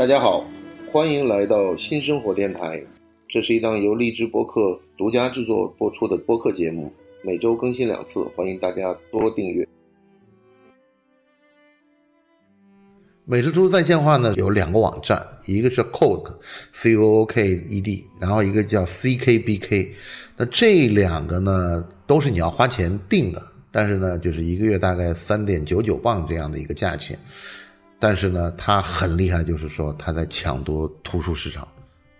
大家好，欢迎来到新生活电台。这是一档由荔枝播客独家制作播出的播客节目，每周更新两次，欢迎大家多订阅。美食图在线化呢有两个网站，一个是 Cook，C O O K E D，然后一个叫 C K B K。那这两个呢都是你要花钱订的，但是呢就是一个月大概三点九九磅这样的一个价钱。但是呢，他很厉害，就是说他在抢夺图书市场。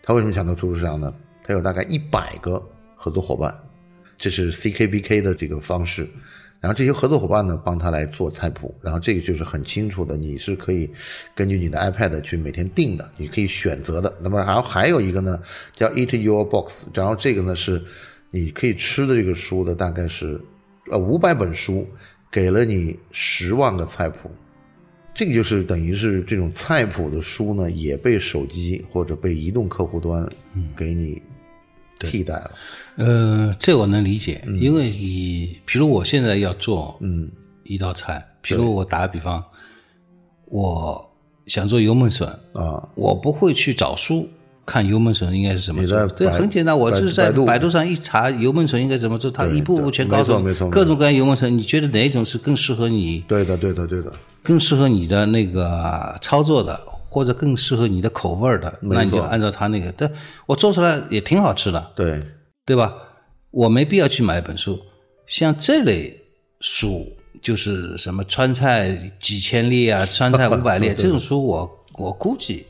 他为什么抢夺图书市场呢？他有大概一百个合作伙伴，这是 CKBK 的这个方式。然后这些合作伙伴呢，帮他来做菜谱。然后这个就是很清楚的，你是可以根据你的 iPad 去每天定的，你可以选择的。那么然后还有一个呢，叫 Eat Your Box。然后这个呢是你可以吃的这个书的，大概是呃五百本书，给了你十万个菜谱。这个就是等于是这种菜谱的书呢，也被手机或者被移动客户端给你替代了。呃，这我能理解，因为你比如我现在要做嗯一道菜，比如我打个比方，我想做油焖笋啊，我不会去找书看油焖笋应该是什么做，对，很简单，我就是在百度上一查油焖笋应该怎么做，它一步步全告诉你，各种各样油焖笋，你觉得哪一种是更适合你？对的，对的，对的。更适合你的那个操作的，或者更适合你的口味儿的，那你就按照它那个。但我做出来也挺好吃的，对，对吧？我没必要去买一本书，像这类书，就是什么川菜几千例啊，川菜五百例 这种书我，我估计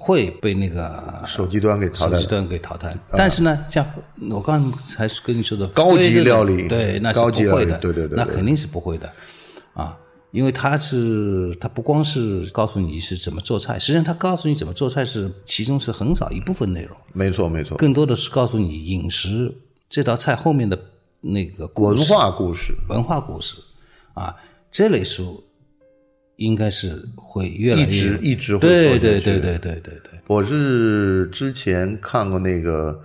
会被那个手机端给淘汰手机。端给淘汰。但是呢，像我刚才跟你说的高级料理对，那是高级不会的，料理对对对对那肯定是不会的啊。因为它是，它不光是告诉你是怎么做菜，实际上它告诉你怎么做菜是其中是很少一部分内容，没错，没错。更多的是告诉你饮食这道菜后面的那个文化故事，文化故事啊，这类书应该是会越来越一直一直会对对对对对对对，我是之前看过那个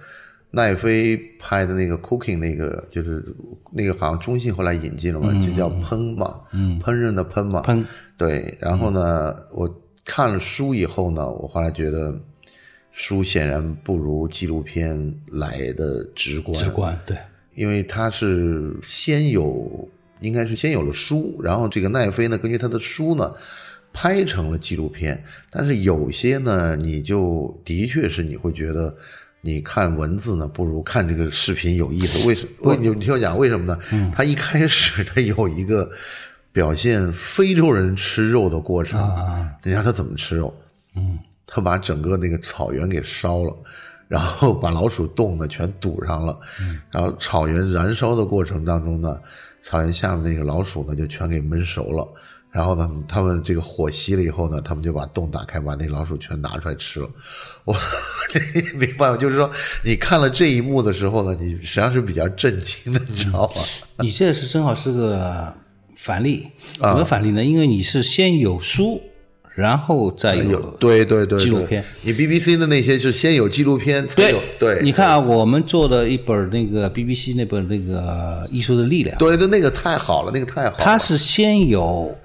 奈飞拍的那个 cooking 那个，就是那个好像中信后来引进了嘛，就叫烹嘛，嗯，烹饪的烹嘛，烹。对。然后呢，我看了书以后呢，我后来觉得书显然不如纪录片来的直观，直观对。因为它是先有，应该是先有了书，然后这个奈飞呢，根据他的书呢，拍成了纪录片。但是有些呢，你就的确是你会觉得，你看文字呢，不如看这个视频有意思。为什为你你听我讲为什么呢？他一开始他有一个表现非洲人吃肉的过程，你看他怎么吃肉？嗯，他把整个那个草原给烧了。然后把老鼠洞呢全堵上了，然后草原燃烧的过程当中呢，草原下面那个老鼠呢就全给焖熟了。然后呢，他们这个火熄了以后呢，他们就把洞打开，把那老鼠全拿出来吃了。我没办法？就是说，你看了这一幕的时候呢，你实际上是比较震惊的，你知道吗？你这是正好是个反例，啊怎么反例呢？因为你是先有书，然后再有对对对，纪录片。你 BBC 的那些是先有纪录片，才有对。你看啊，我们做的一本那个 BBC 那本那个《艺术的力量》，对对，那个太好了，那个太好了。它是先有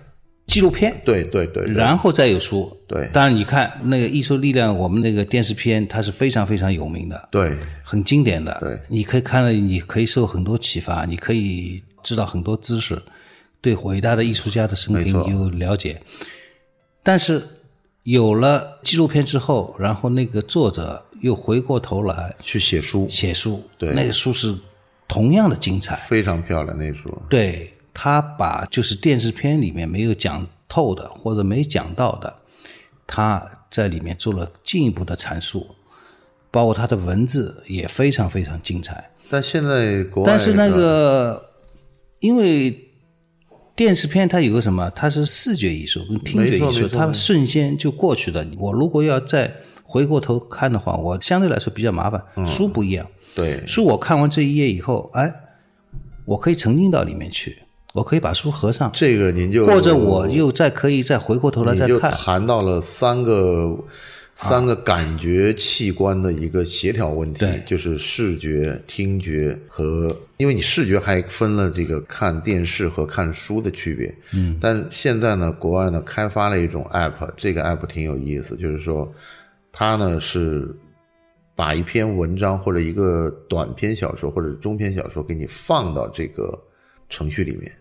纪录片，对对对，然后再有书。对当然你看那个《艺术力量》，我们那个电视片，它是非常非常有名的，对很经典的。对你可以看了，你可以受很多启发，你可以知道很多知识，对伟大的艺术家的生平你有了解。但是有了纪录片之后，然后那个作者又回过头来去写书，写书，对那个书是同样的精彩。非常漂亮那书。对他把就是电视片里面没有讲透的或者没讲到的，他在里面做了进一步的阐述，包括他的文字也非常非常精彩。但现在国外，但是那个，因为电视片它有个什么，它是视觉艺术跟听觉艺术，它瞬间就过去了。我如果要再回过头看的话，我相对来说比较麻烦。书不一样，对书我看完这一页以后，哎，我可以沉浸到里面去，我可以把书合上，这个您就或者我又再可以再回过头来再看。谈到了三个三个感觉器官的一个协调问题，对就是视觉、听觉和，因为你视觉还分了这个看电视和看书的区别。嗯，但现在呢，国外呢开发了一种 app，这个 app 挺有意思，就是说它呢是把一篇文章或者一个短篇小说或者中篇小说给你放到这个程序里面，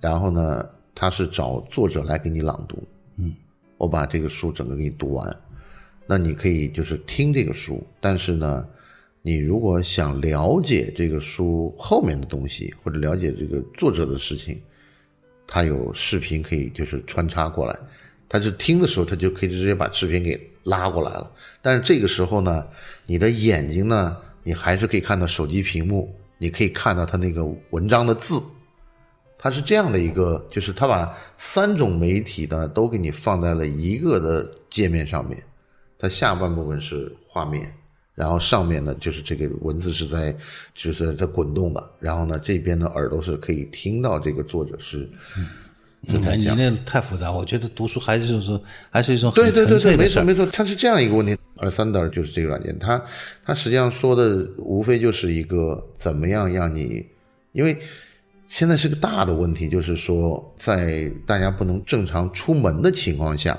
然后呢，它是找作者来给你朗读。嗯，我把这个书整个给你读完。那你可以就是听这个书，但是呢，你如果想了解这个书后面的东西，或者了解这个作者的事情，它有视频可以就是穿插过来。他是听的时候，他就可以直接把视频给拉过来了。但是这个时候呢，你的眼睛呢，你还是可以看到手机屏幕，你可以看到他那个文章的字。它是这样的一个，就是他把三种媒体呢都给你放在了一个的界面上面。它下半部分是画面，然后上面呢就是这个文字是在就是在滚动的，然后呢这边的耳朵是可以听到这个作者是。是在讲嗯你那太复杂，我觉得读书还是就是还是一种很对对对对。没错没错，它是这样一个问题。而 Thunder 就是这个软件，它它实际上说的无非就是一个怎么样让你，因为现在是个大的问题，就是说在大家不能正常出门的情况下，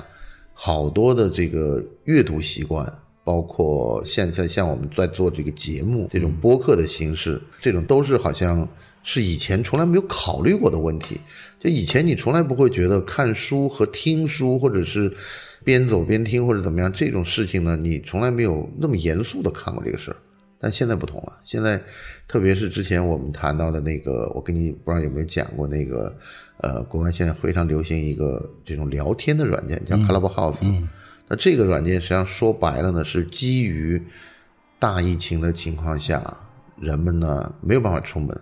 好多的这个阅读习惯。包括现在像我们在做这个节目这种播客的形式，这种都是好像是以前从来没有考虑过的问题。就以前你从来不会觉得看书和听书，或者是边走边听或者怎么样这种事情呢，你从来没有那么严肃的看过这个事儿。但现在不同了，现在特别是之前我们谈到的那个，我跟你不知道有没有讲过那个，呃，国外现在非常流行一个这种聊天的软件，叫 Clubhouse。那这个软件实际上说白了呢，是基于大疫情的情况下，人们呢没有办法出门，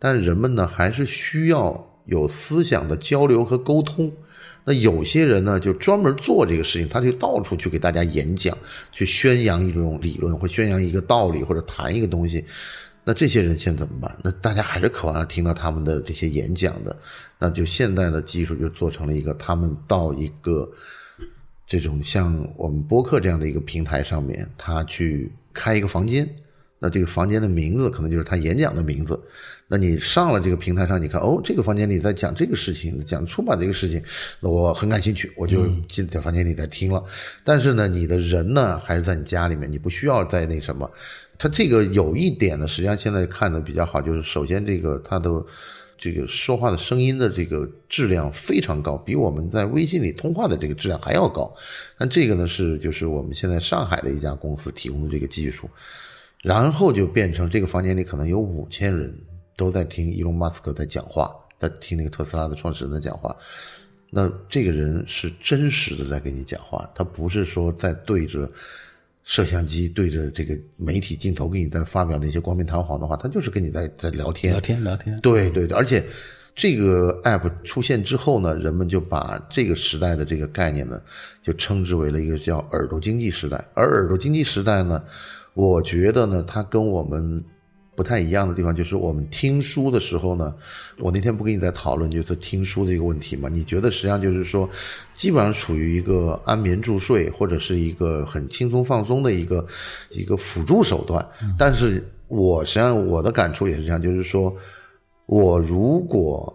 但人们呢还是需要有思想的交流和沟通。那有些人呢就专门做这个事情，他就到处去给大家演讲，去宣扬一种理论，或宣扬一个道理，或者谈一个东西。那这些人现在怎么办？那大家还是渴望要听到他们的这些演讲的。那就现在的技术就做成了一个，他们到一个这种像我们播客这样的一个平台上面，他去开一个房间。那这个房间的名字可能就是他演讲的名字。那你上了这个平台上，你看哦，这个房间里在讲这个事情，讲出版这个事情，那我很感兴趣，我就进在房间里在听了。但是呢，你的人呢还是在你家里面，你不需要在那什么。它这个有一点呢，实际上现在看的比较好，就是首先这个它的这个说话的声音的这个质量非常高，比我们在微信里通话的这个质量还要高。但这个呢是就是我们现在上海的一家公司提供的这个技术，然后就变成这个房间里可能有五千人都在听伊隆马斯克在讲话，在听那个特斯拉的创始人在讲话。那这个人是真实的在跟你讲话，他不是说在对着。摄像机对着这个媒体镜头跟你在发表那些冠冕堂皇的话，他就是跟你在在聊天，聊天聊天。对对对，而且这个 app 出现之后呢，人们就把这个时代的这个概念呢，就称之为了一个叫耳朵经济时代。而耳朵经济时代呢，我觉得呢，它跟我们不太一样的地方，就是我们听书的时候呢，我那天不跟你在讨论就是听书这个问题嘛？你觉得实际上就是说，基本上处于一个安眠助睡或者是一个很轻松放松的一个一个辅助手段。但是我实际上我的感触也是这样，就是说我如果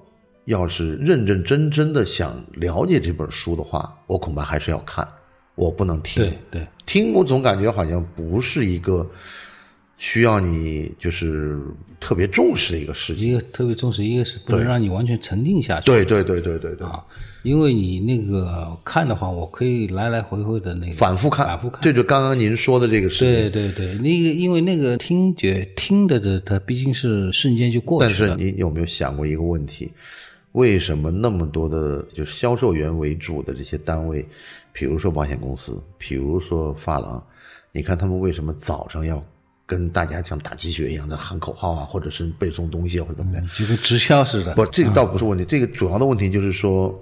要是认认真真的想了解这本书的话，我恐怕还是要看，我不能听。对对，听我总感觉好像不是一个。需要你就是特别重视的一个事情，一个特别重视，一个是不能让你完全沉浸下去。对对对对对对啊，因为你那个看的话，我可以来来回回的那个反复看，反复看。这就刚刚您说的这个事情。对对对，那个因为那个听觉听的的，它毕竟是瞬间就过但去了。但是你有没有想过一个问题？为什么那么多的就是销售员为主的这些单位，比如说保险公司，比如说发廊，你看他们为什么早上要？跟大家像打鸡血一样的喊口号啊，或者是背诵东西啊，或者怎么样，就跟直销似的。不，这个倒不是问题。这个主要的问题就是说，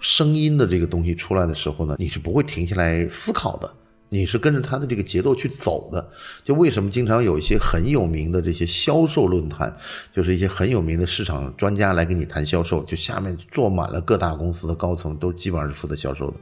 声音的这个东西出来的时候呢，你是不会停下来思考的。你是跟着他的这个节奏去走的。就为什么经常有一些很有名的这些销售论坛，就是一些很有名的市场专家来跟你谈销售，就下面坐满了各大公司的高层，都基本上是负责销售的，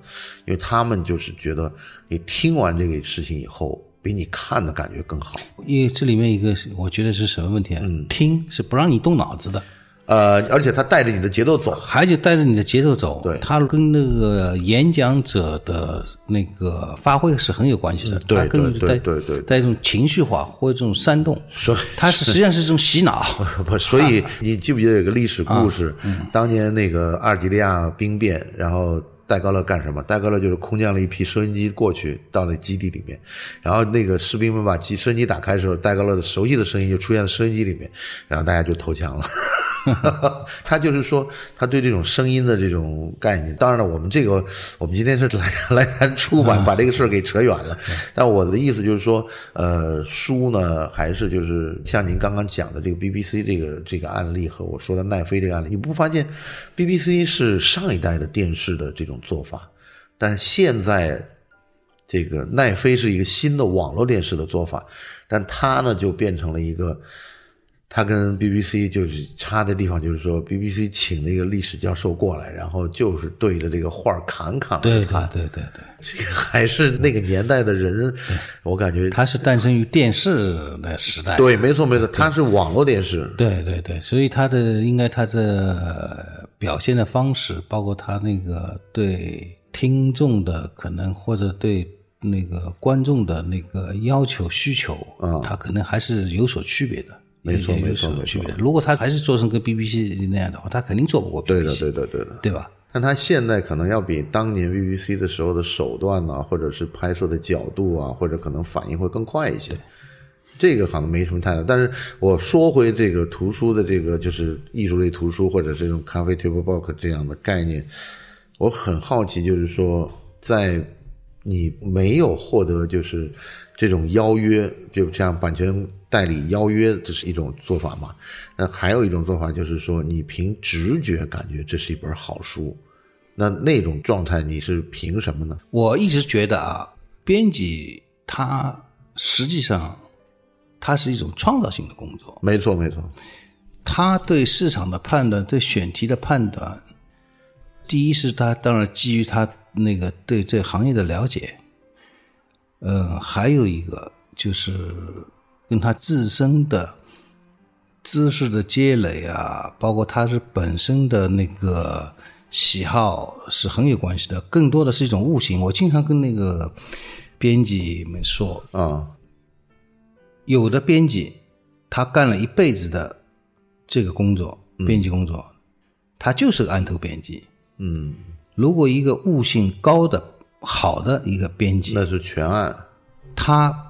因为他们就是觉得你听完这个事情以后，比你看的感觉更好。因为这里面一个是我觉得是什么问题啊？听是不让你动脑子的，呃，而且他带着你的节奏走，还就带着你的节奏走。对他跟那个演讲者的那个发挥是很有关系的。对它更对对带对对带一种情绪化或者这种煽动，所以它是实际上是一种洗脑。不，所以你记不记得有个历史故事？当年那个阿尔及利亚兵变，然后戴高乐干什么？戴高乐就是空降了一批收音机过去，到了基地里面，然后那个士兵们把机收音机打开的时候，戴高乐的熟悉的声音就出现在收音机里面，然后大家就投降了。他就是说，他对这种声音的这种概念。当然了，我们这个我们今天是来来谈出版，把这个事儿给扯远了。但我的意思就是说，呃，书呢，还是就是像您刚刚讲的这个 BBC 这个这个案例和我说的奈飞这个案例，你不发现 BBC 是上一代的电视的这种做法，但现在这个奈飞是一个新的网络电视的做法，但它呢就变成了一个。它跟 BBC 就是差的地方，就是说 BBC 请了一个历史教授过来，然后就是对着这个画儿侃侃而对对。对对对，这个还是那个年代的人，我感觉他是诞生于电视的时代。对，没错没错，他是网络电视，对对对，所以他的应该他的表现的方式，包括他那个对听众的可能或者对那个观众的那个要求需求，啊他可能还是有所区别的。没错没错没错。如果他还是做成跟 BBC 那样的话，他肯定做不过 BBC，对的对的对的。对吧？但他现在可能要比当年 BBC 的时候的手段啊、或者是拍摄的角度啊，或者可能反应会更快一些。这个好像没什么太大，但是我说回这个图书的这个就是艺术类图书或者这种咖啡 table book 这样的概念，我很好奇，就是说在你没有获得就是这种邀约，就像版权代理邀约，这是一种做法嘛？那还有一种做法就是说，你凭直觉感觉这是一本好书，那那种状态你是凭什么呢？我一直觉得啊，编辑他实际上他是一种创造性的工作。没错，没错，他对市场的判断，对选题的判断，第一是他当然基于他那个对这行业的了解，呃，还有一个就是跟他自身的知识的积累啊，包括他是本身的那个喜好是很有关系的，更多的是一种悟性。我经常跟那个编辑们说，啊，有的编辑他干了一辈子的这个工作，编辑工作，他就是个案头编辑。嗯，如果一个悟性高的、好的一个编辑，那是全案，他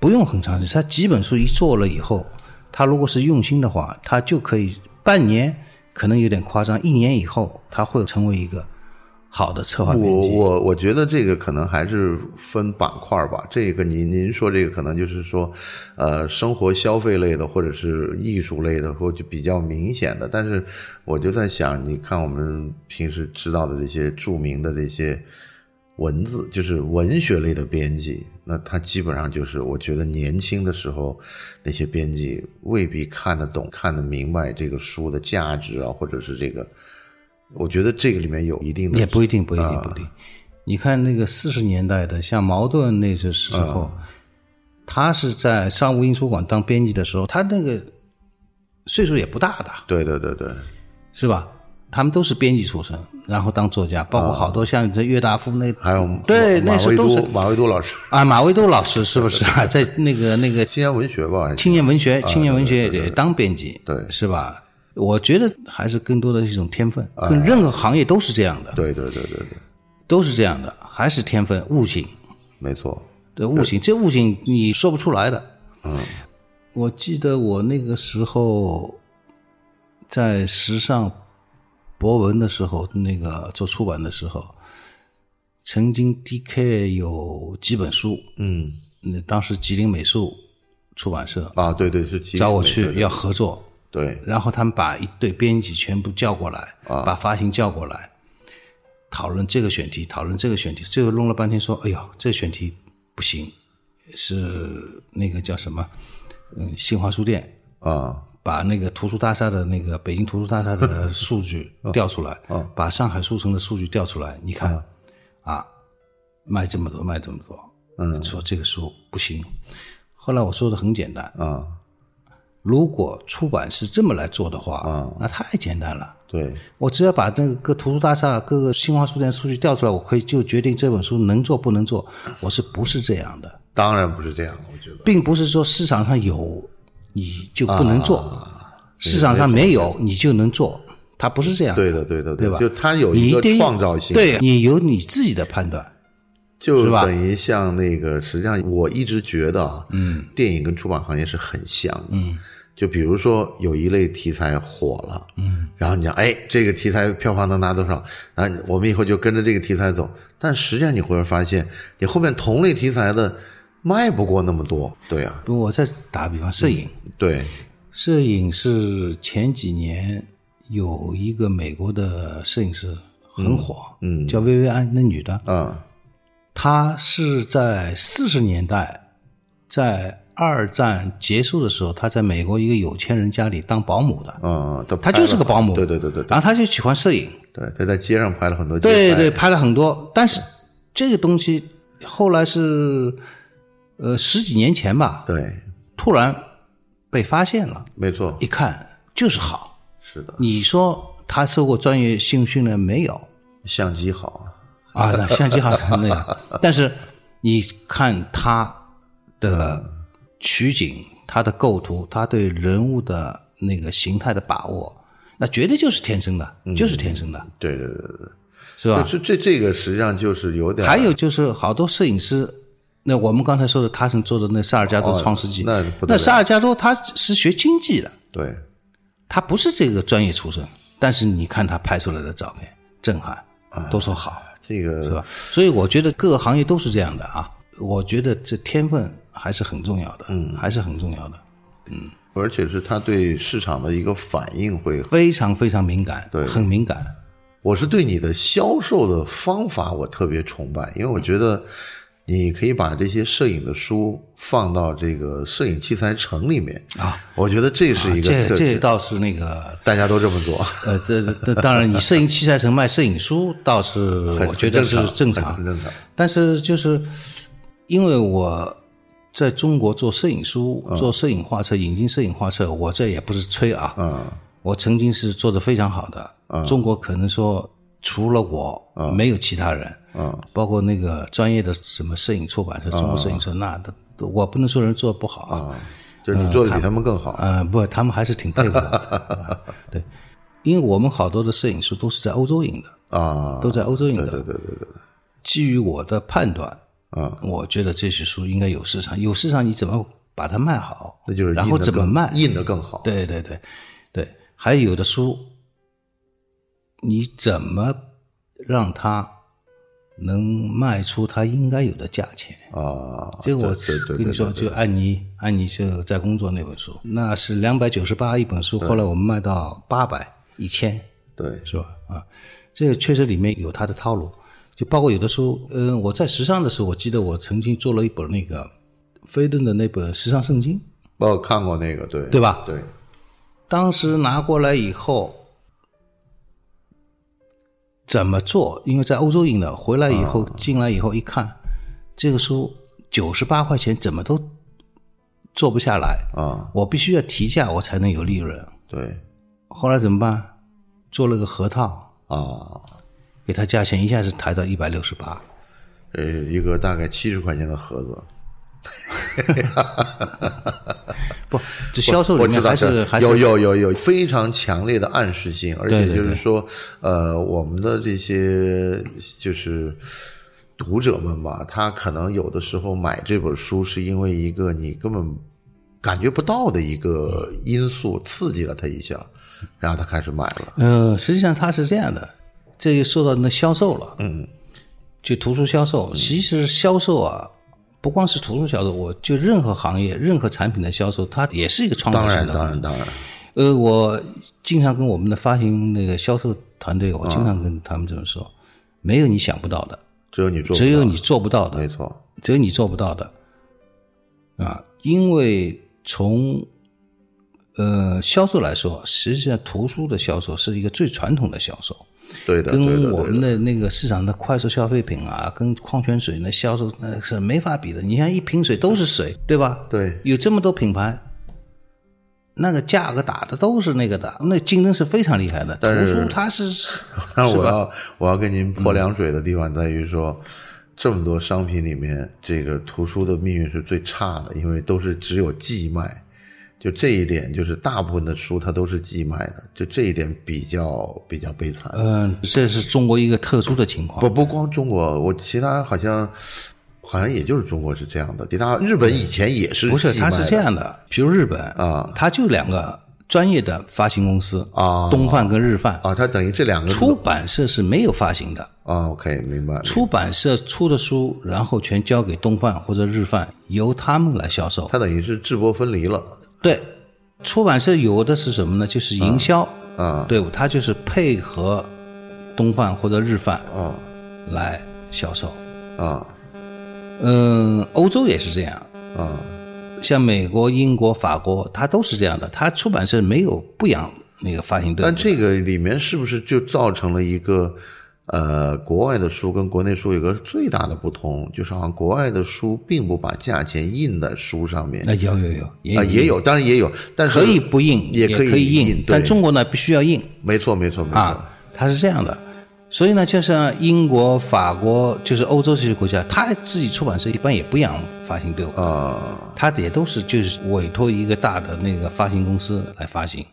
不用很长时间，他几本书一做了以后，他如果是用心的话，他就可以半年，可能有点夸张，一年以后他会成为一个好的策划我。我我觉得这个可能还是分板块吧。这个您您说这个可能就是说，呃，生活消费类的或者是艺术类的，或者比较明显的。但是我就在想，你看我们平时知道的这些著名的这些文字，就是文学类的编辑，那他基本上就是我觉得年轻的时候那些编辑未必看得懂、看得明白这个书的价值啊，或者是这个。我觉得这个里面有一定的也不一定，不一定，啊不一定。你看那个四十年代的，像茅盾那些时候，他是在商务印书馆当编辑的时候，他那个岁数也不大的，对对对对，是吧？他们都是编辑出身，然后当作家，包括好多像这岳大夫那，还有对那时候都是马未都老师，啊，马未都老师是不是啊？在那个那个青年文学吧，青年文学，青年文学也当编辑，对是吧？我觉得还是更多的是一种天分，跟任何行业都是这样的，对对对对对，都是这样的，还是天分、悟性。没错，对悟性，这悟性你说不出来的。嗯，我记得我那个时候在时尚博文的时候，那个做出版的时候，曾经 DK 有几本书，嗯。那当时吉林美术出版社啊，对对是吉林找我去要合作，对。然后他们把一队编辑全部叫过来，啊。把发行叫过来，讨论这个选题，讨论这个选题，最后弄了半天说，哎呦，这个选题不行，是那个叫什么？嗯，新华书店啊把那个图书大厦的那个北京图书大厦的数据 调出来，把上海书城的数据调出来，你看，啊，卖这么多，卖这么多，嗯，说这个书不行。后来我说的很简单，啊，如果出版是这么来做的话，啊那太简单了。对，我只要把那个各图书大厦、各个新华书店数据调出来，我可以就决定这本书能做不能做。我是不是这样的？当然不是这样，我觉得，并不是说市场上有你就不能做，市场上没有你就能做，它不是这样。对的，对的，对吧？就它有一个创造性，对你有你自己的判断，就等于像那个，实际上我一直觉得啊，嗯，电影跟出版行业是很像的，嗯。就比如说有一类题材火了，嗯，然后你讲，哎，这个题材票房能拿多少？那，我们以后就跟着这个题材走。但实际上你会发现，你后面同类题材的卖不过那么多，对呀。我再打个比方，摄影，对，摄影是前几年有一个美国的摄影师很火，嗯，叫薇薇安，那女的，嗯，她是在四十年代在。二战结束的时候，她在美国一个有钱人家里当保姆的。嗯，她就是个保姆。对对对对。然后她就喜欢摄影。对，她在街上拍了很多。对对，拍了很多。但是这个东西后来是呃十几年前吧。对。突然被发现了。没错。一看就是好。是的。你说他受过专业性训练没有？相机好啊。啊，相机好那样。但是你看他的。取景，他的构图，他对人物的那个形态的把握，那绝对就是天生的，就是天生的。对对对对，是吧？这这这个实际上就是有点。还有就是好多摄影师，那我们刚才说的，他是做的那萨尔加多创世纪，那那萨尔加多他是学经济的，对，他不是这个专业出身，但是你看他拍出来的照片，震撼，都说好，这个是吧？所以我觉得各个行业都是这样的啊，我觉得这天分。还是很重要的，嗯，还是很重要的，嗯，而且是他对市场的一个反应会非常非常敏感，对，很敏感。我是对你的销售的方法我特别崇拜，因为我觉得你可以把这些摄影的书放到这个摄影器材城里面啊，我觉得这是一个这这倒是那个 大家都这么做，呃，这这当然，你摄影器材城卖摄影书倒是我觉得是正常，正常，但是就是因为我。在中国做摄影书、做摄影画册、引进摄影画册，我这也不是吹啊。嗯，我曾经是做的非常好的。嗯，中国可能说除了我，没有其他人。嗯，包括那个专业的什么摄影出版社、中国摄影社，那都我不能说人做的不好啊。就是你做的比他们更好。嗯，不，他们还是挺佩服的。对，因为我们好多的摄影书都是在欧洲引的啊，都在欧洲引的。对对对对对。基于我的判断。嗯，我觉得这些书应该有市场，有市场你怎么把它卖好？那就是然后怎么卖，印的更好。对对对，对，还有的书，你怎么让它能卖出它应该有的价钱啊？这个我跟你说，就安妮，安妮就在工作那本书，那是两百九十八一本书，后来我们卖到八百一千，对，是吧？啊，这个确实里面有它的套路。就包括有的书，嗯，我在时尚的时候，我记得我曾经做了一本那个飞顿的那本时尚圣经，我看过那个，对对吧？对，当时拿过来以后怎么做？因为在欧洲印的，回来以后进来以后一看，这个书九十八块钱怎么都做不下来啊！我必须要提价，我才能有利润。对，后来怎么办？做了个核套啊。给他价钱一下子抬到一百六十八，呃，一个大概七十块钱的盒子，不，这销售里面还是还是有有有有非常强烈的暗示性，而且就是说，呃，我们的这些就是读者们吧，他可能有的时候买这本书是因为一个你根本感觉不到的一个因素刺激了他一下，然后他开始买了。呃，实际上他是这样的。这就说到那销售了，嗯，就图书销售。其实销售啊，不光是图书销售，我就任何行业、任何产品的销售，它也是一个创造性的。当然，当然，当然。呃，我经常跟我们的发行那个销售团队，我经常跟他们这么说：，没有你想不到的，只有你做，只有你做不到的。没错，只有你做不到的啊，因为从呃销售来说，实际上图书的销售是一个最传统的销售，对的，跟我们的那个市场的快速消费品啊，跟矿泉水那销售那是没法比的。你像一瓶水都是水，对吧？对有这么多品牌，那个价格打的都是那个的，那竞争是非常厉害的。但是图书它是但 是？我要我要跟您泼凉水的地方在于说，这么多商品里面，这个图书的命运是最差的，因为都是只有寄卖。就这一点，就是大部分的书它都是寄卖的，就这一点比较比较悲惨。嗯，这是中国一个特殊的情况。不不光中国，我其他好像好像也就是中国是这样的，其他日本以前也是不是，它是这样的，比如日本啊，它就两个专业的发行公司啊东贩跟日贩，啊，它等于这两个出版社是没有发行的。啊，OK，明白。出版社出的书，然后全交给东贩或者日贩，由他们来销售。它等于是制播分离了对，出版社有的是什么呢？就是营销啊队伍，它就是配合东贩或者日贩啊来销售。啊嗯，欧洲也是这样，啊像美国、英国、法国，它都是这样的。它出版社没有不养那个发行队伍但。这个里面是不是就造成了一个呃，国外的书跟国内书有个最大的不同，就是好像国外的书并不把价钱印在书上面。那有有有也啊，也有，当然也有，但是可以不印，也也可以印，印但中国呢必须要印。没错没错没错。啊，它是这样的。所以呢，就像英国、法国，就是欧洲这些国家，他自己出版社一般也不养发行队伍，啊。它也都是就是委托一个大的那个发行公司来发行，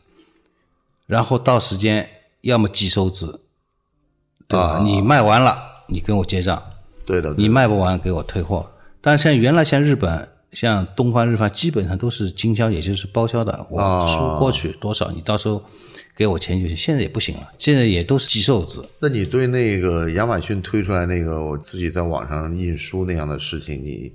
然后到时间要么寄收纸，对吧？你卖完了，你跟我结账；对的，你卖不完给我退货。但是像原来像日本、像东方日发，基本上都是经销，也就是包销的，我输过去多少，你到时候给我钱就行。现在也不行了，现在也都是寄售纸。那你对那个亚马逊推出来那个我自己在网上印书那样的事情，你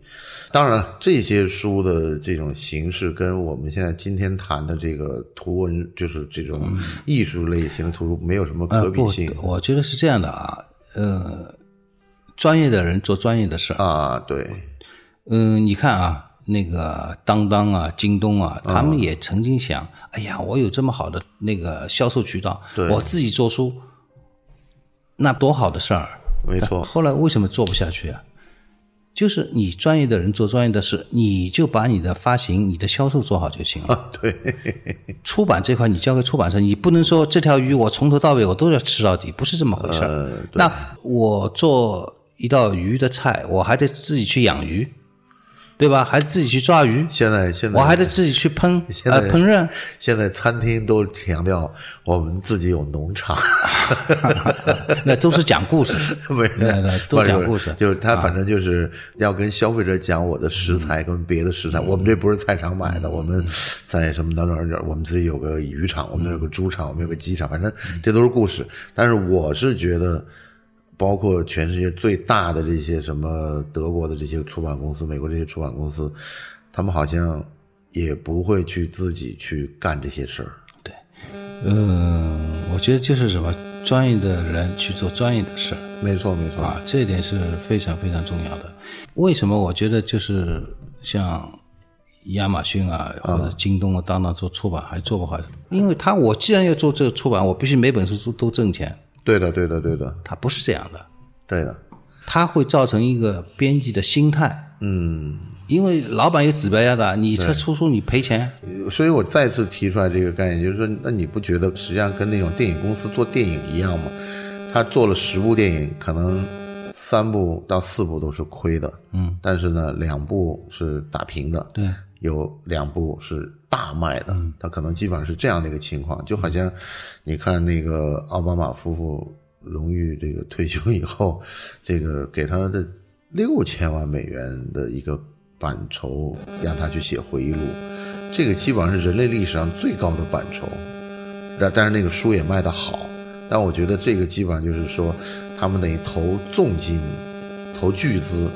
当然这些书的这种形式跟我们现在今天谈的这个图文，就是这种艺术类型的图书没有什么可比性呃，我觉得是这样的啊，呃，专业的人做专业的事儿。啊。对，嗯，你看啊，那个当当啊、京东啊，他们也曾经想，哎呀，我有这么好的那个销售渠道，我自己做书，那多好的事儿。没错，后来为什么做不下去啊？就是你专业的人做专业的事，你就把你的发行、你的销售做好就行了。对，出版这块你交给出版社，你不能说这条鱼我从头到尾我都要吃到底，不是这么回事儿。呃那我做一道鱼的菜，我还得自己去养鱼，对吧？还自己去抓鱼，现在现在我还得自己去烹 现在呃烹饪。现在餐厅都强调我们自己有农场，那都是讲故事，没对对都讲故事啊就是他反正就是要跟消费者讲我的食材跟别的食材，我们这不是菜场买的，我们在什么哪哪哪，我们自己有个渔场，我们有个猪场，我们有个鸡场，反正这都是故事。但是我是觉得。包括全世界最大的这些什么德国的这些出版公司、美国这些出版公司，他们好像也不会去自己去干这些事儿。对，嗯，我觉得就是什么专业的人去做专业的事儿。没错，没错。啊，这一点是非常非常重要的。为什么我觉得就是像亚马逊啊，或者京东啊、当当做出版还做不好？因为他我既然要做这个出版，我必须每本书都都挣钱。对的，对的，对的，他不是这样的，对的。它会造成一个编辑的心态。嗯，因为老板有指标压的，你这出书你赔钱，所以我再次提出来这个概念，就是说，那你不觉得实际上跟那种电影公司做电影一样吗？他做了十部电影，可能三部到四部都是亏的，嗯，但是呢，两部是打平的，对，有两部是大卖的，他可能基本上是这样的一个情况，就好像你看那个奥巴马夫妇荣誉这个退休以后，这个给他的六千万美元的一个版酬，让他去写回忆录，这个基本上是人类历史上最高的版酬，但但是那个书也卖得好，但我觉得这个基本上就是说，他们等于投重金、投巨资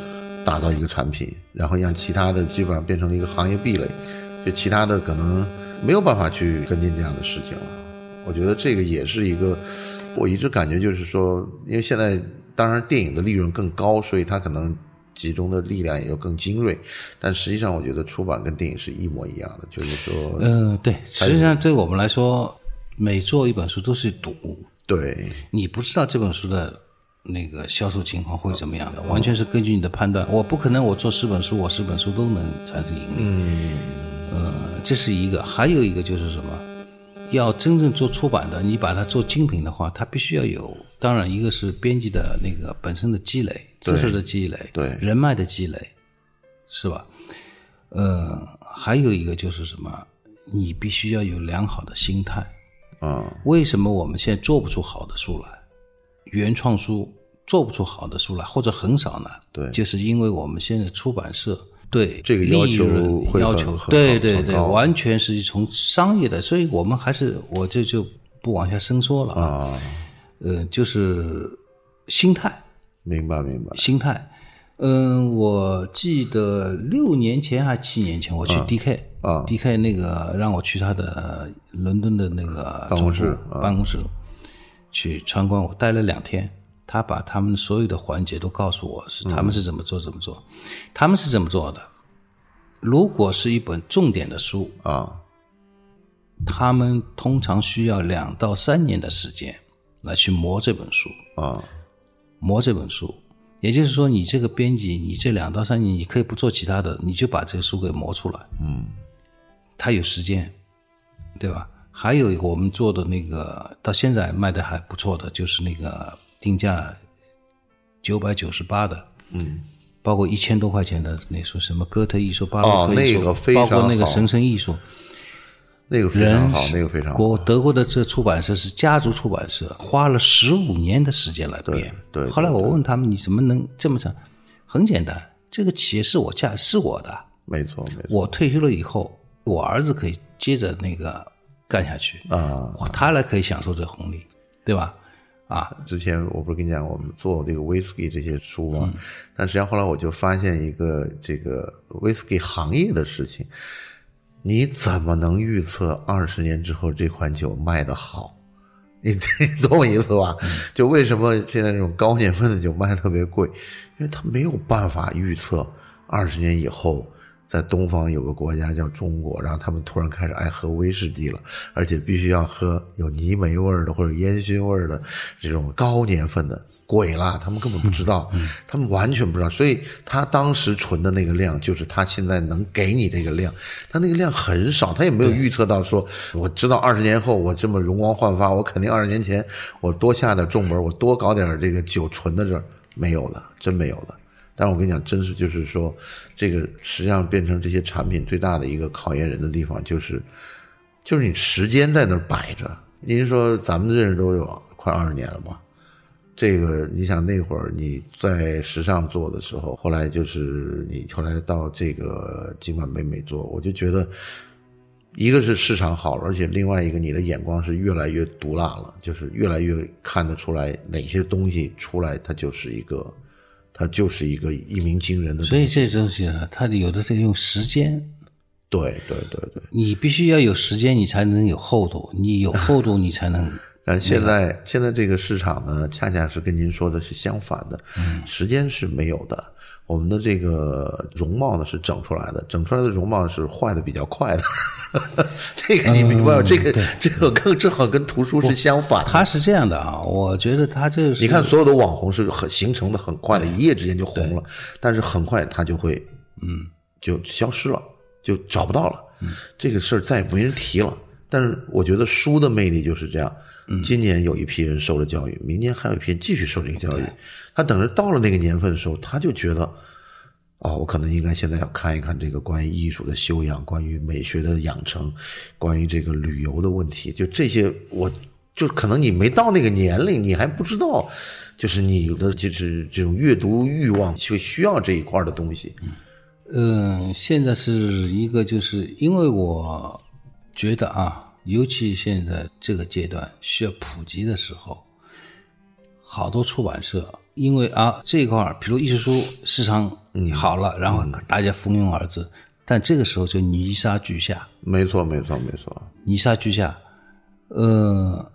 打造一个产品，然后让其他的基本上变成了一个行业壁垒，就其他的可能没有办法去跟进这样的事情了。我觉得这个也是一个，我一直感觉就是说，因为现在当然电影的利润更高，所以它可能集中的力量也就更精锐。但实际上，我觉得出版跟电影是一模一样的，就是说，嗯，对，实际上对我们来说，每做一本书都是赌，对你不知道这本书的那个销售情况会怎么样的，完全是根据你的判断。我不可能我做十本书，我十本书都能产生盈利。嗯，呃，这是一个，还有一个就是什么？要真正做出版的，你把它做精品的话，它必须要有，当然一个是编辑的那个本身的积累、知识的积累、对人脉的积累，是吧？呃，还有一个就是什么？你必须要有良好的心态。啊，为什么我们现在做不出好的书来？原创书做不出好的书来，或者很少呢？对。就是因为我们现在出版社对这个要求利润会要求，很很对对对，完全是从商业的，所以我们还是我这就不往下深说了啊。啊，呃，就是心态，明白明白，心态。嗯，我记得六年前还七年前，我去 DK 啊。DK 那个让我去他的伦敦的那个办公室办公室去参观，我待了两天。他把他们所有的环节都告诉我，是他们是怎么做怎么做，他们是怎么做的。如果是一本重点的书，啊，他们通常需要两到三年的时间来去磨这本书。啊，磨这本书，也就是说，你这个编辑，你这两到三年，你可以不做其他的，你就把这个书给磨出来。嗯，他有时间，对吧？还有一个我们做的那个，到现在卖的还不错的，就是那个定价九百九十八的，嗯，包括一千多块钱的那说，什么哥特艺术、巴哦洛克艺术，那个非包括那个神圣艺术，那个非常好，那个非常好，国德国的这出版社是家族出版社，花了十五年的时间来编。对对后来我问他们，你怎么能这么长？很简单，这个企业是我家是我的，没错没错。我退休了以后，我儿子可以接着那个干下去，啊。他来可以享受这红利，对吧？啊，之前我不是跟你讲，我们做这个 whisky 这些书吗？但实际上后来我就发现一个这个 whisky 行业的事情，你怎么能预测二十年之后这款酒卖的好？你 你懂我意思吧？就为什么现在这种高年份的酒卖得特别贵，因为它没有办法预测二十年以后。在东方有个国家叫中国，然后他们突然开始爱喝威士忌了，而且必须要喝有泥煤味儿的或者烟熏味儿的这种高年份的，鬼啦，他们根本不知道，他们完全不知道，所以他当时存的那个量就是他现在能给你这个量，他那个量很少，他也没有预测到说，我知道二十年后我这么容光焕发，我肯定二十年前我多下点重本，我多搞点这个酒存在这儿，没有的，真没有的。但我跟你讲，真是就是说，这个实际上变成这些产品最大的一个考验人的地方，就是就是你时间在那儿摆着。您说咱们认识都有快二十年了吧？这个你想那会儿你在时尚做的时候，后来就是你后来到这个今晚北美做，我就觉得。一个是市场好了，而且另外一个你的眼光是越来越毒辣了，就是越来越看得出来哪些东西出来，它就是一个，它就是一个一鸣惊人的。所以这东西呢，它有的是用时间，对对对对。你必须要有时间，你才能有厚度，你有厚度，你才能。但现在现在这个市场呢，恰恰是跟您说的是相反的，时间是没有的。我们的这个容貌呢是整出来的，整出来的容貌是坏的比较快的。这个你明白吗？这个这个跟正好跟图书是相反的。它是这样的啊，我觉得它这是你看，所有的网红是很形成的很快的，一夜之间就红了，但是很快他就会嗯就消失了，就找不到了。这个事儿再也没人提了。但是我觉得书的魅力就是这样。今年有一批人受了教育，明年还有一批人继续受这个教育。他等着到了那个年份的时候，他就觉得，哦，我可能应该现在要看一看这个关于艺术的修养，关于美学的养成，关于这个旅游的问题，就这些，我就可能你没到那个年龄，你还不知道，就是你的就是这种阅读欲望就需要这一块的东西。嗯，现在是一个，就是因为我觉得啊。尤其现在这个阶段需要普及的时候，好多出版社因为啊这一块儿，比如艺术书市场好了，然后大家蜂拥而至，但这个时候就泥沙俱下。没错，没错，没错。泥沙俱下，呃，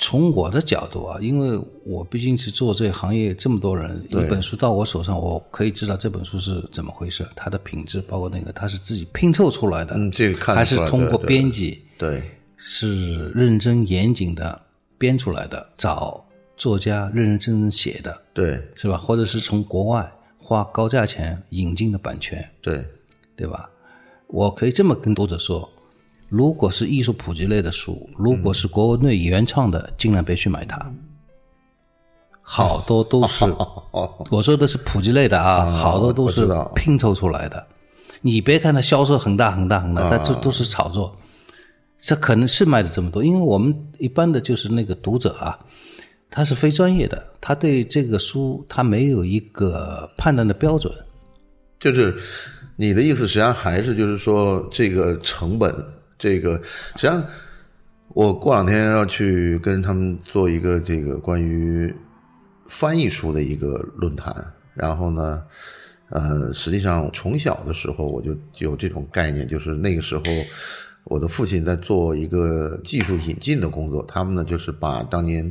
从我的角度啊，因为我毕竟是做这个行业这么多人，一本书到我手上，我可以知道这本书是怎么回事，它的品质，包括那个它是自己拼凑出来的，嗯，这个看还是通过编辑对。是认真严谨的编出来的，找作家认认真真写的，对。是吧？或者是从国外花高价钱引进的版权，对。对吧？我可以这么跟读者说：如果是艺术普及类的书，如果是国内原创的，尽量别去买它。好多都是，哦，我说的是普及类的啊，好多都是拼凑出来的。你别看它销售很大很大很大，它这都是炒作。这可能是卖的这么多，因为我们一般的就是那个读者啊，他是非专业的，他对这个书他没有一个判断的标准。就是你的意思，实际上还是就是说这个成本，这个实际上我过两天要去跟他们做一个这个关于翻译书的一个论坛，然后呢。呃，实际上从小的时候我就有这种概念，就是那个时候我的父亲在做一个技术引进的工作，他们呢就是把当年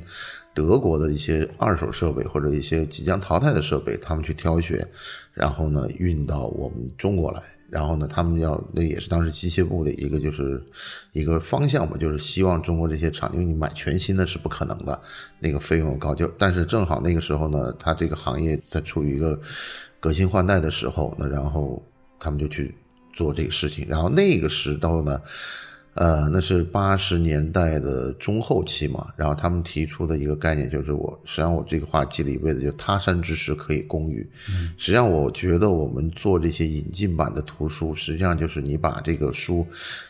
德国的一些二手设备或者一些即将淘汰的设备，他们去挑选，然后呢运到我们中国来，然后呢他们要那也是当时机械部的一个就是一个方向吧，就是希望中国这些厂，因为你买全新的是不可能的，那个费用高，就但是正好那个时候呢，它这个行业在处于一个革新换代的时候，那然后他们就去做这个事情，然后那个时候呢，呃，那是八十年代的中后期嘛，然后他们提出的一个概念就是我，实际上我这个话记了一辈子，就他山之石可以攻玉。实际上，我觉得我们做这些引进版的图书，实际上就是你把这个书，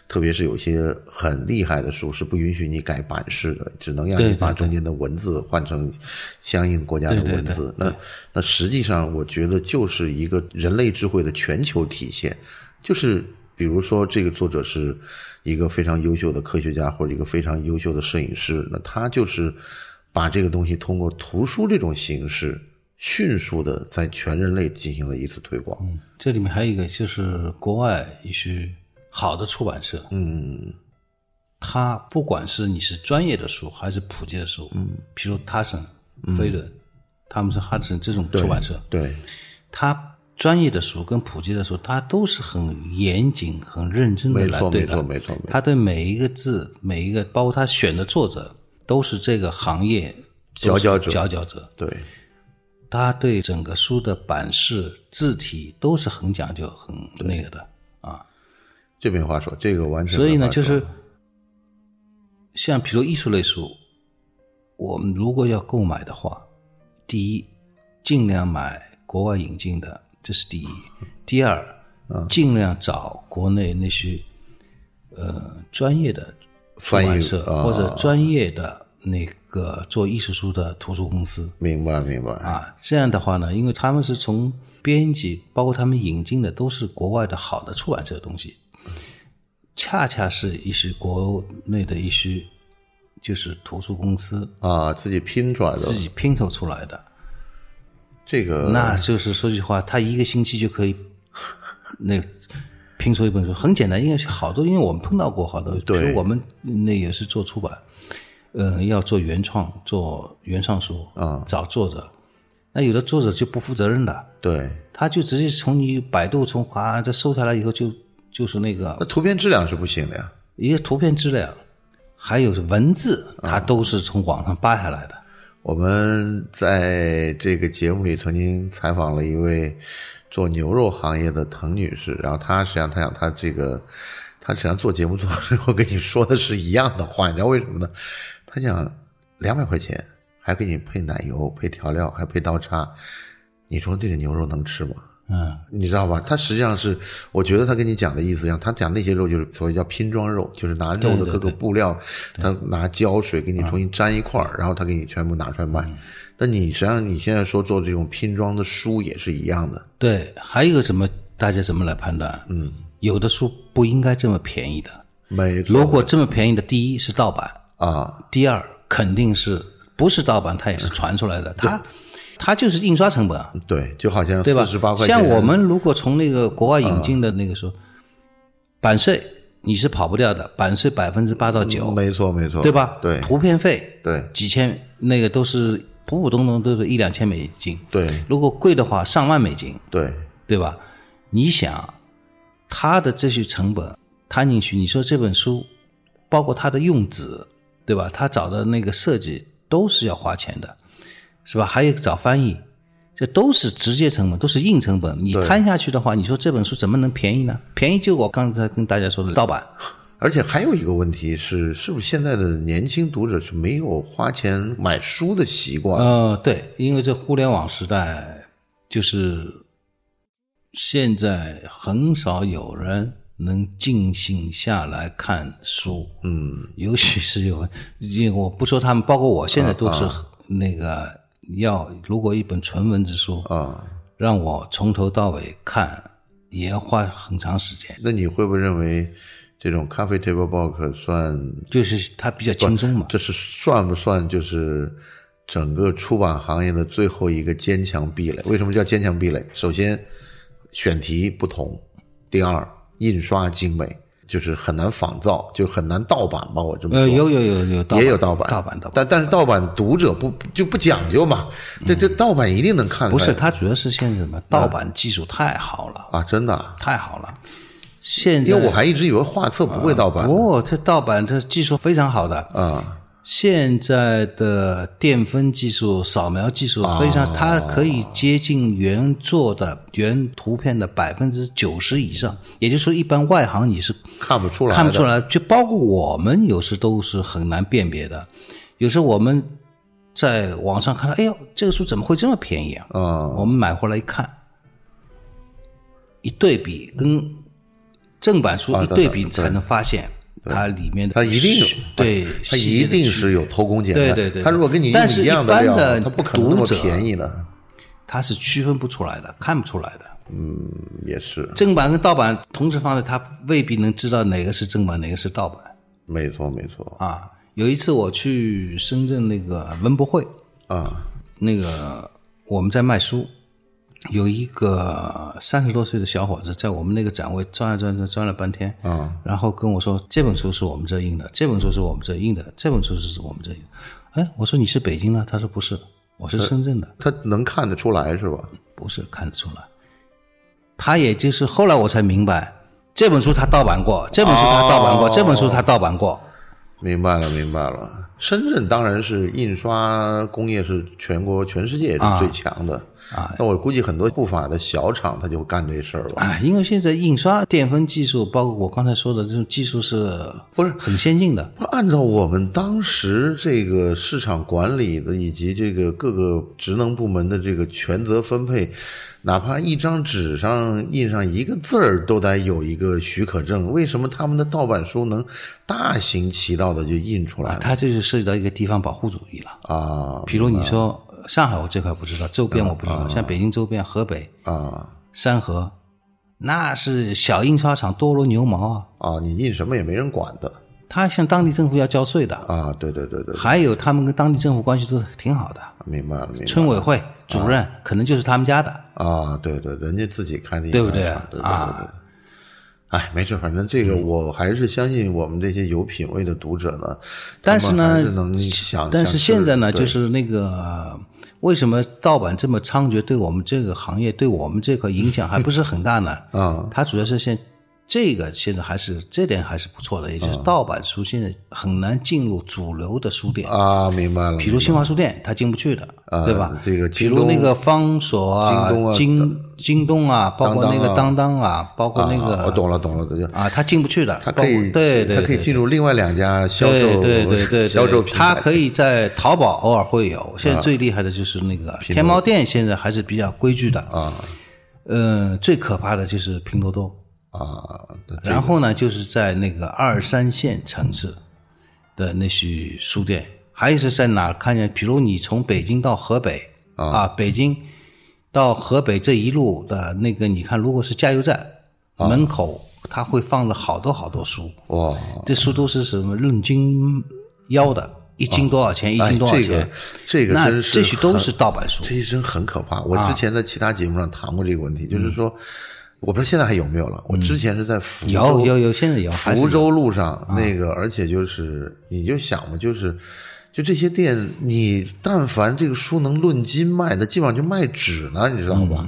特别是有些很厉害的书是不允许你改版式的，只能让你把中间的文字换成相应国家的对对对文字。那那实际上，我觉得就是一个人类智慧的全球体现，就是比如说这个作者是一个非常优秀的科学家或者一个非常优秀的摄影师，那他就是把这个东西通过图书这种形式，迅速的在全人类进行了一次推广。这里面还有一个就是国外一些好的出版社，嗯，他不管是你是专业的书还是普及的书，嗯，比如哈森、飞轮，他们是哈森这种出版社，对它专业的书跟普及的书，他都是很严谨、很认真的来对待，没错没错没错。他对每一个字、每一个，包括他选的作者，都是这个行业佼佼者。佼佼者。对。他对整个书的版式、字体都是很讲究、很那个的啊。这没话说，这个完全所以呢，就是像比如艺术类书，我们如果要购买的话，第一，尽量买国外引进的，这是第一；第二，嗯尽量找国内那些呃专业的出翻译版社啊。或者专业的那个做艺术书的图书公司。明白明白。啊，这样的话呢，因为他们是从编辑，包括他们引进的都是国外的好的出版社的东西，恰恰是一些国内的一些就是图书公司啊，自己拼出来的。自己拼凑出来的，这个那就是说句话，他一个星期就可以 那拼出一本书，很简单，因为好多，因为我们碰到过好多，比对如我们那也是做出版，呃，要做原创，做原创书嗯找作者，那有的作者就不负责任的。对，他就直接从你百度从华这搜下来以后就就是那个那图片质量是不行的呀。一个图片质量，还有文字，啊它都是从网上扒下来的。我们在这个节目里曾经采访了一位做牛肉行业的滕女士，然后她实际上她想她这个，她实际上做节目做最后跟你说的是一样的话，你知道为什么呢？她讲两百块钱还给你配奶油、配调料、还配刀叉，你说这个牛肉能吃吗？嗯，你知道吧？他实际上是，我觉得他跟你讲的意思一样，他讲那些肉就是所谓叫拼装肉，就是拿肉的各个布料，他拿胶水给你重新粘一块儿，然后他给你全部拿出来卖。但你实际上你现在说做这种拼装的书也是一样的，对，还有一个怎么大家怎么来判断？嗯，有的书不应该这么便宜的。没错。如果这么便宜的，第一是盗版，啊，第二肯定是不是盗版，它也是传出来的，它它就是印刷成本啊。对，就好像对吧？四十八块钱，像我们如果从那个国外引进的那个时候，版税你是跑不掉的，版税百分之八到九，没错没错，对吧？对。图片费对。几千，那个都是普普通通都是一两千美金，对。如果贵的话上万美金，对。对吧？你想，它的这些成本摊进去，你说这本书，包括它的用纸，对吧？他找的那个设计都是要花钱的，是吧？还有找翻译，这都是直接成本，都是硬成本。你摊下去的话，你说这本书怎么能便宜呢？便宜就我刚才跟大家说的盗版。而且还有一个问题是，是不是现在的年轻读者是没有花钱买书的习惯？呃，对，因为这互联网时代，就是现在很少有人能静心下来看书。嗯，尤其是有，因为我不说他们，包括我现在都是那个要，如果一本纯文字书，啊，让我从头到尾看，也要花很长时间。那你会不会认为这种咖啡 table book 算就是它比较轻松嘛。这是算不算就是整个出版行业的最后一个坚强壁垒？为什么叫坚强壁垒？首先，选题不同；第二，印刷精美，就是很难仿造，就是很难盗版吧？我这么说。呃，有有有有盗版也有盗版，盗版盗版。但但是盗版读者不就不讲究嘛？这这盗版一定能看出来。不是，它主要是现在什么？盗版技术太好了，啊，真的啊，太好了。现在因为我还一直以为画册不会盗版哦，这盗版这技术非常好的。啊现在的电分技术、扫描技术非常，它可以接近原作的原图片的百分之九十以上。也就是说，一般外行你是看不出来，看不出来，就包括我们有时都是很难辨别的。有时候我们在网上看到，哎呦，这个书怎么会这么便宜啊？啊我们买回来一看，一对比跟正版书啊一对比，才能发现它里面的它一定有对，它一定是有偷工减料。对对对它如果跟你用但是一样料，一般的它不可能那么便宜的。它是区分不出来的，看不出来的。嗯也是，正版跟盗版同时放在，他未必能知道哪个是正版，哪个是盗版没错没错啊。有一次我去深圳那个文博会，啊那个我们在卖书，有一个三十多岁的小伙子在我们那个展位转啊转转转了半天，啊然后跟我说这本书是我们这印的，这本书是我们这印的，这本书是我们这印的。哎，我说你是北京的？他说不是，我是深圳的，他能看得出来是吧？不是看得出来。他也就是后来我才明白，这本书他盗版过，这本书他盗版过，哦这本书他盗版过。明白了，明白了。深圳当然是印刷工业是全国全世界也是最强的啊。那我估计很多不法的小厂他就干这事儿吧。啊，因为现在印刷电分技术，包括我刚才说的这种技术是不是很先进的。不按照我们当时这个市场管理的以及这个各个职能部门的这个权责分配，哪怕一张纸上印上一个字儿都得有一个许可证。为什么他们的盗版书能大行其道的就印出来了它这就涉及到一个地方保护主义了。啊比如你说上海，我这块不知道，周边我不知道，像北京周边、河北、啊山河，那是小印刷厂多如牛毛啊。啊！你印什么也没人管的他向当地政府要交税的，啊！对对对对，还有他们跟当地政府关系都挺好的。明白了明白了村委会主任可能就是他们家的，啊！对对，人家自己开的对不对对对对哎，没事，反正这个我还是相信我们这些有品位的读者呢。但是呢是能想，但是现在呢，就是那个为什么盗版这么猖獗，对我们这个行业，对我们这块影响还不是很大呢？啊它主要是现这个现在还是这点还是不错的，也就是盗版书现在很难进入主流的书店，啊，明白了。比如新华书店它进不去的，对吧？这个比如那个方所啊京东啊、京京东啊，包括那个当当啊，包括那个，我个懂了懂了，就啊，它进不去的，它可以，对对，它可以对。进入另外两家销售对对对对销售对，平台。它可以在淘宝偶尔会有，现在最厉害的就是那个天猫店，现在还是比较规矩的。啊。呃，最可怕的就是拼多多，啊，对然后呢，就是在那个二三线城市的那些书店，还有是在哪儿看见？比如你从北京到河北啊，北京到河北这一路的那个，你看，如果是加油站门口，它会放了好多好多书，哇，这书都是什么论斤腰的，一斤多少钱？一哎斤多少这个钱？这个真是这些都是盗版书这些真很可怕。我之前在其他节目上谈过这个问题，就是说，我不知道现在还有没有了。我之前是在福州，有有有，现在有福州路上那个，而且就是你就想嘛，就是就这些店，你但凡这个书能论斤卖，那基本上就卖纸呢，你知道吧？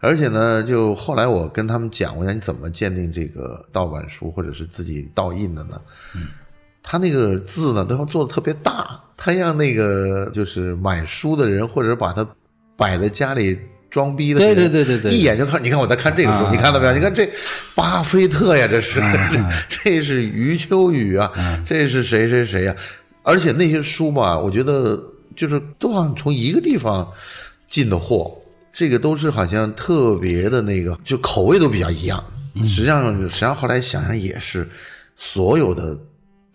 而且呢，就后来我跟他们讲，我讲你怎么鉴定这个盗版书或者是自己盗印的呢？他那个字呢都要做的特别大，他让那个就是买书的人或者把它摆在家里装逼的，对对对对对一眼就看，你看我在看这个书，啊。你看到没有？你看这巴菲特呀，这是、这 这是余秋雨啊，这是谁谁谁呀、而且那些书吧，我觉得就是都好像从一个地方进的货，这个都是好像特别的那个，就口味都比较一样。实际上，实际上后来想想也是，所有的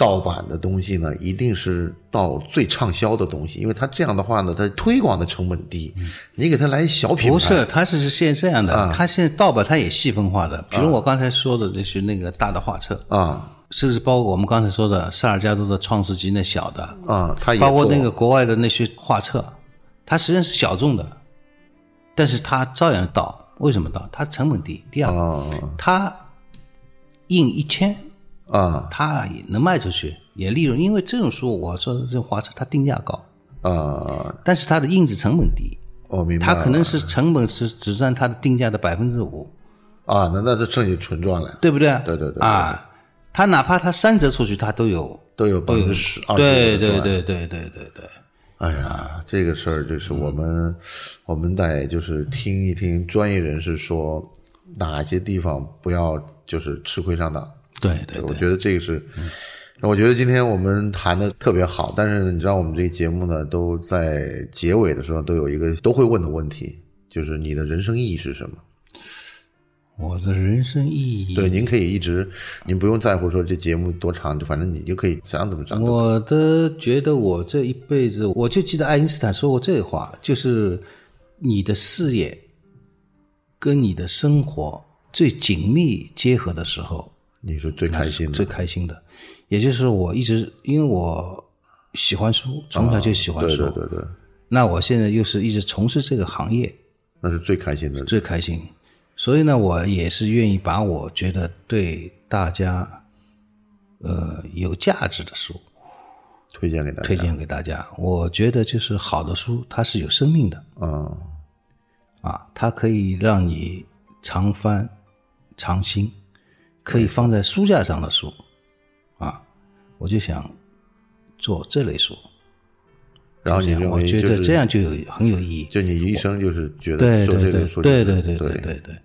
盗版的东西呢，一定是盗最畅销的东西，因为它这样的话呢，它推广的成本低。你给它来小品牌，不是，它是现在这样的，啊它现在盗版它也细分化的，比如我刚才说的那些那个大的画册，啊甚至包括我们刚才说的萨尔加多的《创世纪》那小的，啊，它也包括那个国外的那些画册，它实际上是小众的，但是它照样盗。为什么盗？它成本低。第二，啊它印一千，啊它也能卖出去，也利润。因为这种书，我说的这种画册，它定价高，啊，但是它的印制成本低，我明白了。它可能是成本是只占它的定价的百分之五，啊，那那这剩下纯赚了，对不对？对对对对啊，它哪怕它三折出去，它都有都有百分之十、二十对。对对对对对对。哎呀，这个事儿就是我们，我们得就是听一听专业人士说哪些地方不要就是吃亏上当。对对我觉得这个是，我觉得今天我们谈的特别好，但是你知道我们这个节目呢，都在结尾的时候都有一个都会问的问题，就是你的人生意义是什么？我的人生意义，对，您可以一直，您不用在乎说这节目多长，就反正你就可以想怎么着。我的觉得我这一辈子，我就记得爱因斯坦说过这话，就是你的事业跟你的生活最紧密结合的时候，你是最开心的最开心的。也就是我一直因为我喜欢书，从小就喜欢对书，对对对，那我现在又是一直从事这个行业，那是最开心的。最开心。所以呢，我也是愿意把我觉得对大家呃有价值的书推荐给大家。推荐给大家。我觉得就是好的书，它是有生命的嗯，啊，它可以让你常翻常新，可以放在书架上的书啊，我就想做这类书。然后你认为就是我觉得这样就有很有意义。就你一生就是觉得对对对做这类书就是对对对对对对，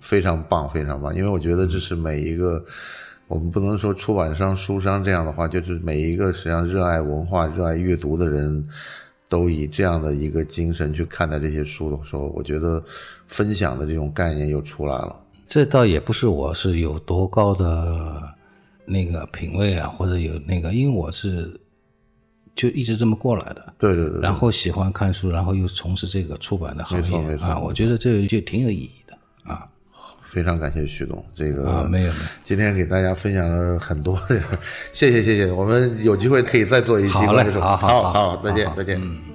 非常棒，非常棒。因为我觉得这是每一个，我们不能说出版商、书商这样的话，就是每一个实际上热爱文化、热爱阅读的人，都以这样的一个精神去看待这些书的时候，我觉得分享的这种概念又出来了。这倒也不是我是有多高的那个品味啊，或者有那个，因为我是就一直这么过来的。对对对，然后喜欢看书，然后又从事这个出版的行业啊，我觉得这就挺有意义的啊。非常感谢徐总，这个啊，没有没有，今天给大家分享了很多，谢谢谢谢，我们有机会可以再做一期好嘞好好好好再见再见。嗯